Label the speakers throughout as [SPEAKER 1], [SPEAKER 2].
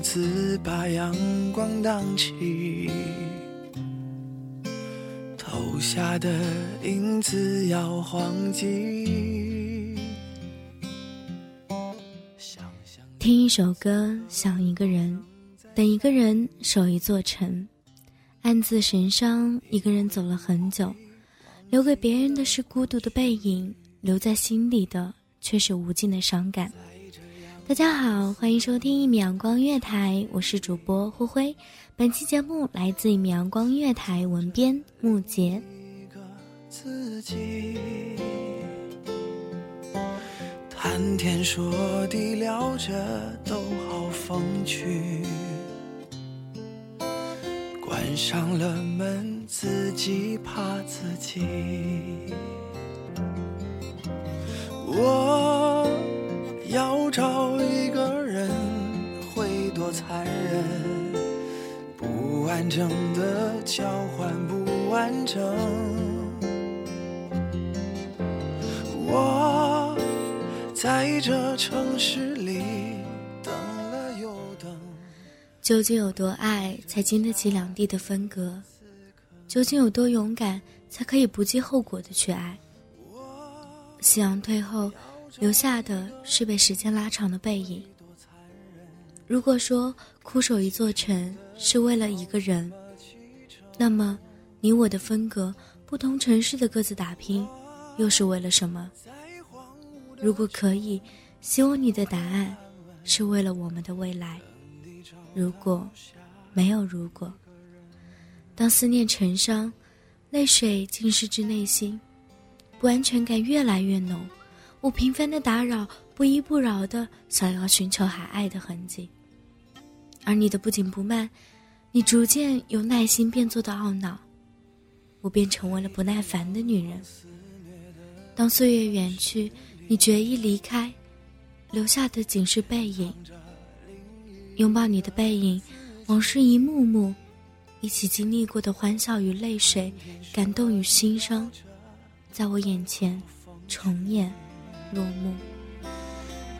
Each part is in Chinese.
[SPEAKER 1] 次把阳光荡起，投下的影子要忘记。
[SPEAKER 2] 听一首歌，想一个人，等一个人，守一座城，暗自神伤。一个人走了很久，留给别人的是孤独的背影，留在心里的却是无尽的伤感。大家好，欢迎收听一米阳光月台，我是主播灰灰。本期节目来自一米阳光月台文编木杰。
[SPEAKER 1] 谈天说地聊着都好风趣，关上了门自己怕自己。我。要找完整的交换不完整。我在这城市里等了又等。
[SPEAKER 2] 究竟有多爱，才经得起两地的分隔？究竟有多勇敢，才可以不计后果的去爱？夕阳退后。留下的是被时间拉长的背影。如果说苦守一座城是为了一个人，那么你我的分隔，不同城市的各自打拼，又是为了什么？如果可以，希望你的答案是为了我们的未来。如果没有如果，当思念成伤，泪水浸湿至内心，不安全感越来越浓。我频繁的打扰，不依不饶的想要寻求还爱的痕迹，而你的不紧不慢，你逐渐由耐心变作的懊恼，我便成为了不耐烦的女人。当岁月远去，你决意离开，留下的仅是背影。拥抱你的背影，往事一幕幕，一起经历过的欢笑与泪水，感动与心伤，在我眼前重演。落幕，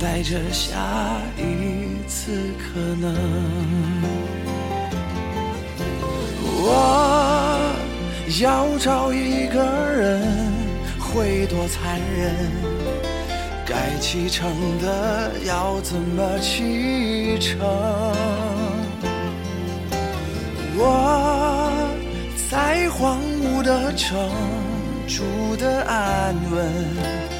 [SPEAKER 1] 等待着下一次可能，我要找一个人会多残忍？该启程的要怎么启程？我在荒芜的城住的安稳。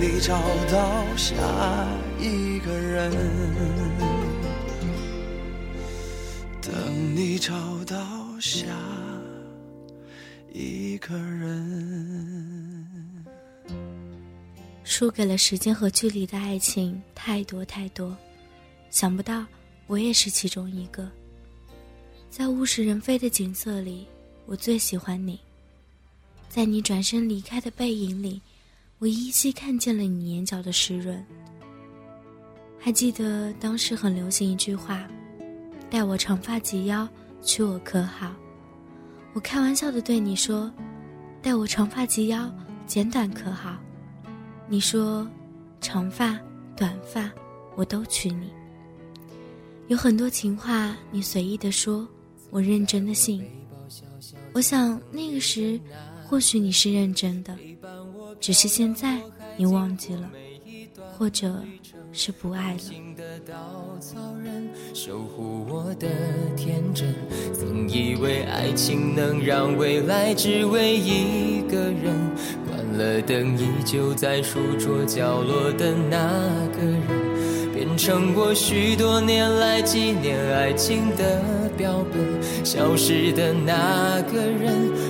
[SPEAKER 1] 你找到下一个人，等你找到下一个人。
[SPEAKER 2] 输给了时间和距离的爱情太多太多，想不到我也是其中一个。在物是人非的景色里，我最喜欢你。在你转身离开的背影里，我依稀看见了你眼角的湿润。还记得当时很流行一句话：“待我长发及腰，娶我可好？”我开玩笑的对你说：“待我长发及腰，剪短可好？”你说：“长发、短发，我都娶你。”有很多情话你随意的说，我认真的信。我想那个时。或许你是认真的，只是现在你忘记了，或者是不爱了。
[SPEAKER 3] 守护我的天真，曾以为爱情能让未来只为一个人。关了灯，依旧在书桌角落的那个人，变成我许多年来纪念爱情的标本。消失的那个人。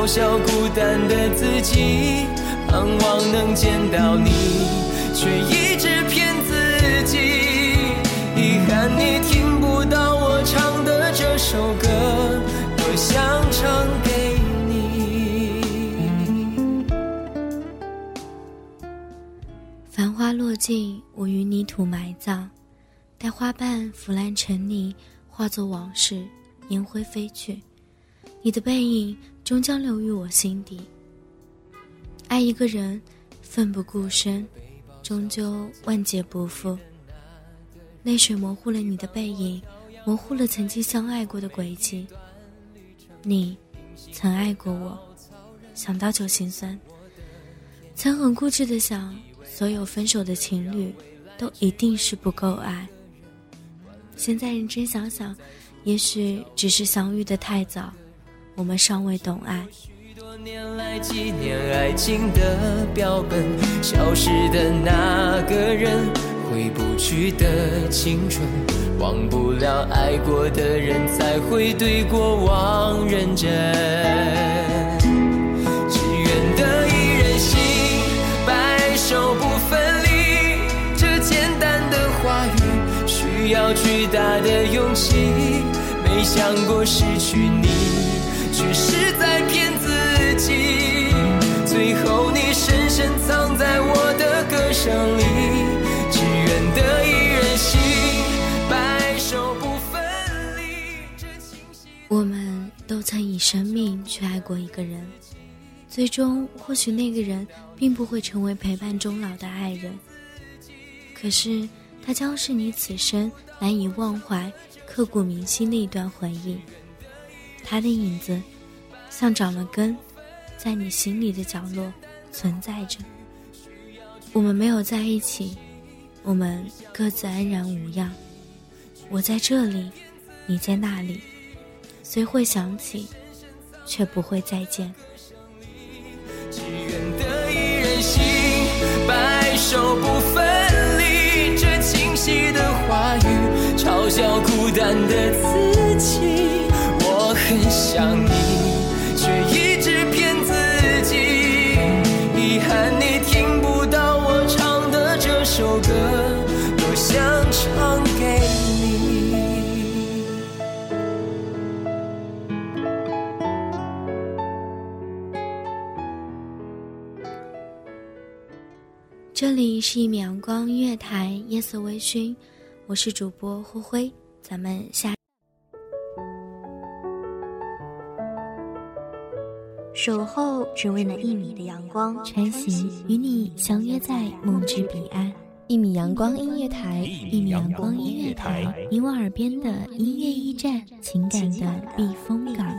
[SPEAKER 3] 嘲笑孤单的自己。盼望能见到你，却一直骗自己。遗憾你听不到我唱的这首歌，多想唱给你。
[SPEAKER 2] 繁花落尽，我与泥土埋葬。待花瓣腐烂成泥，化作往事，烟灰飞去，你的背影终将留于我心底。爱一个人，奋不顾身，终究万劫不复。泪水模糊了你的背影，模糊了曾经相爱过的轨迹。你，曾爱过我，想到就心酸。曾很固执的想，所有分手的情侣，都一定是不够爱。现在认真想想，也许只是相遇的太早，我们尚未懂爱。
[SPEAKER 3] 许多年来纪念爱情的标本，消失的那个人，回不去的青春，忘不了爱过的人，才会对过往认真。只愿得一人心，白首不分离。这简单的话语。需要巨大的勇气，没想过失去你，却是在骗自己。最后你深深藏在我的歌声里，只愿得一人心，白首不分离。
[SPEAKER 2] 我们都曾以生命去爱过一个人，最终或许那个人并不会成为陪伴终老的爱人，可是。它将是你此生难以忘怀、刻骨铭心的一段回忆。他的影子，像长了根，在你心里的角落存在着。我们没有在一起，我们各自安然无恙。我在这里，你在那里，虽会想起，却不会再见。
[SPEAKER 3] 只愿得一人心，白首不分离。这清晰的话语嘲笑孤单的自这
[SPEAKER 2] 里是一米阳光音乐台，夜色微醺，我是主播灰灰，咱们下。
[SPEAKER 4] 守候只为那一米的阳光，
[SPEAKER 2] 穿行与你相约在梦之彼岸。一米阳光音乐台，一米阳光音乐台，你我耳边的音乐驿站，情感的避风港。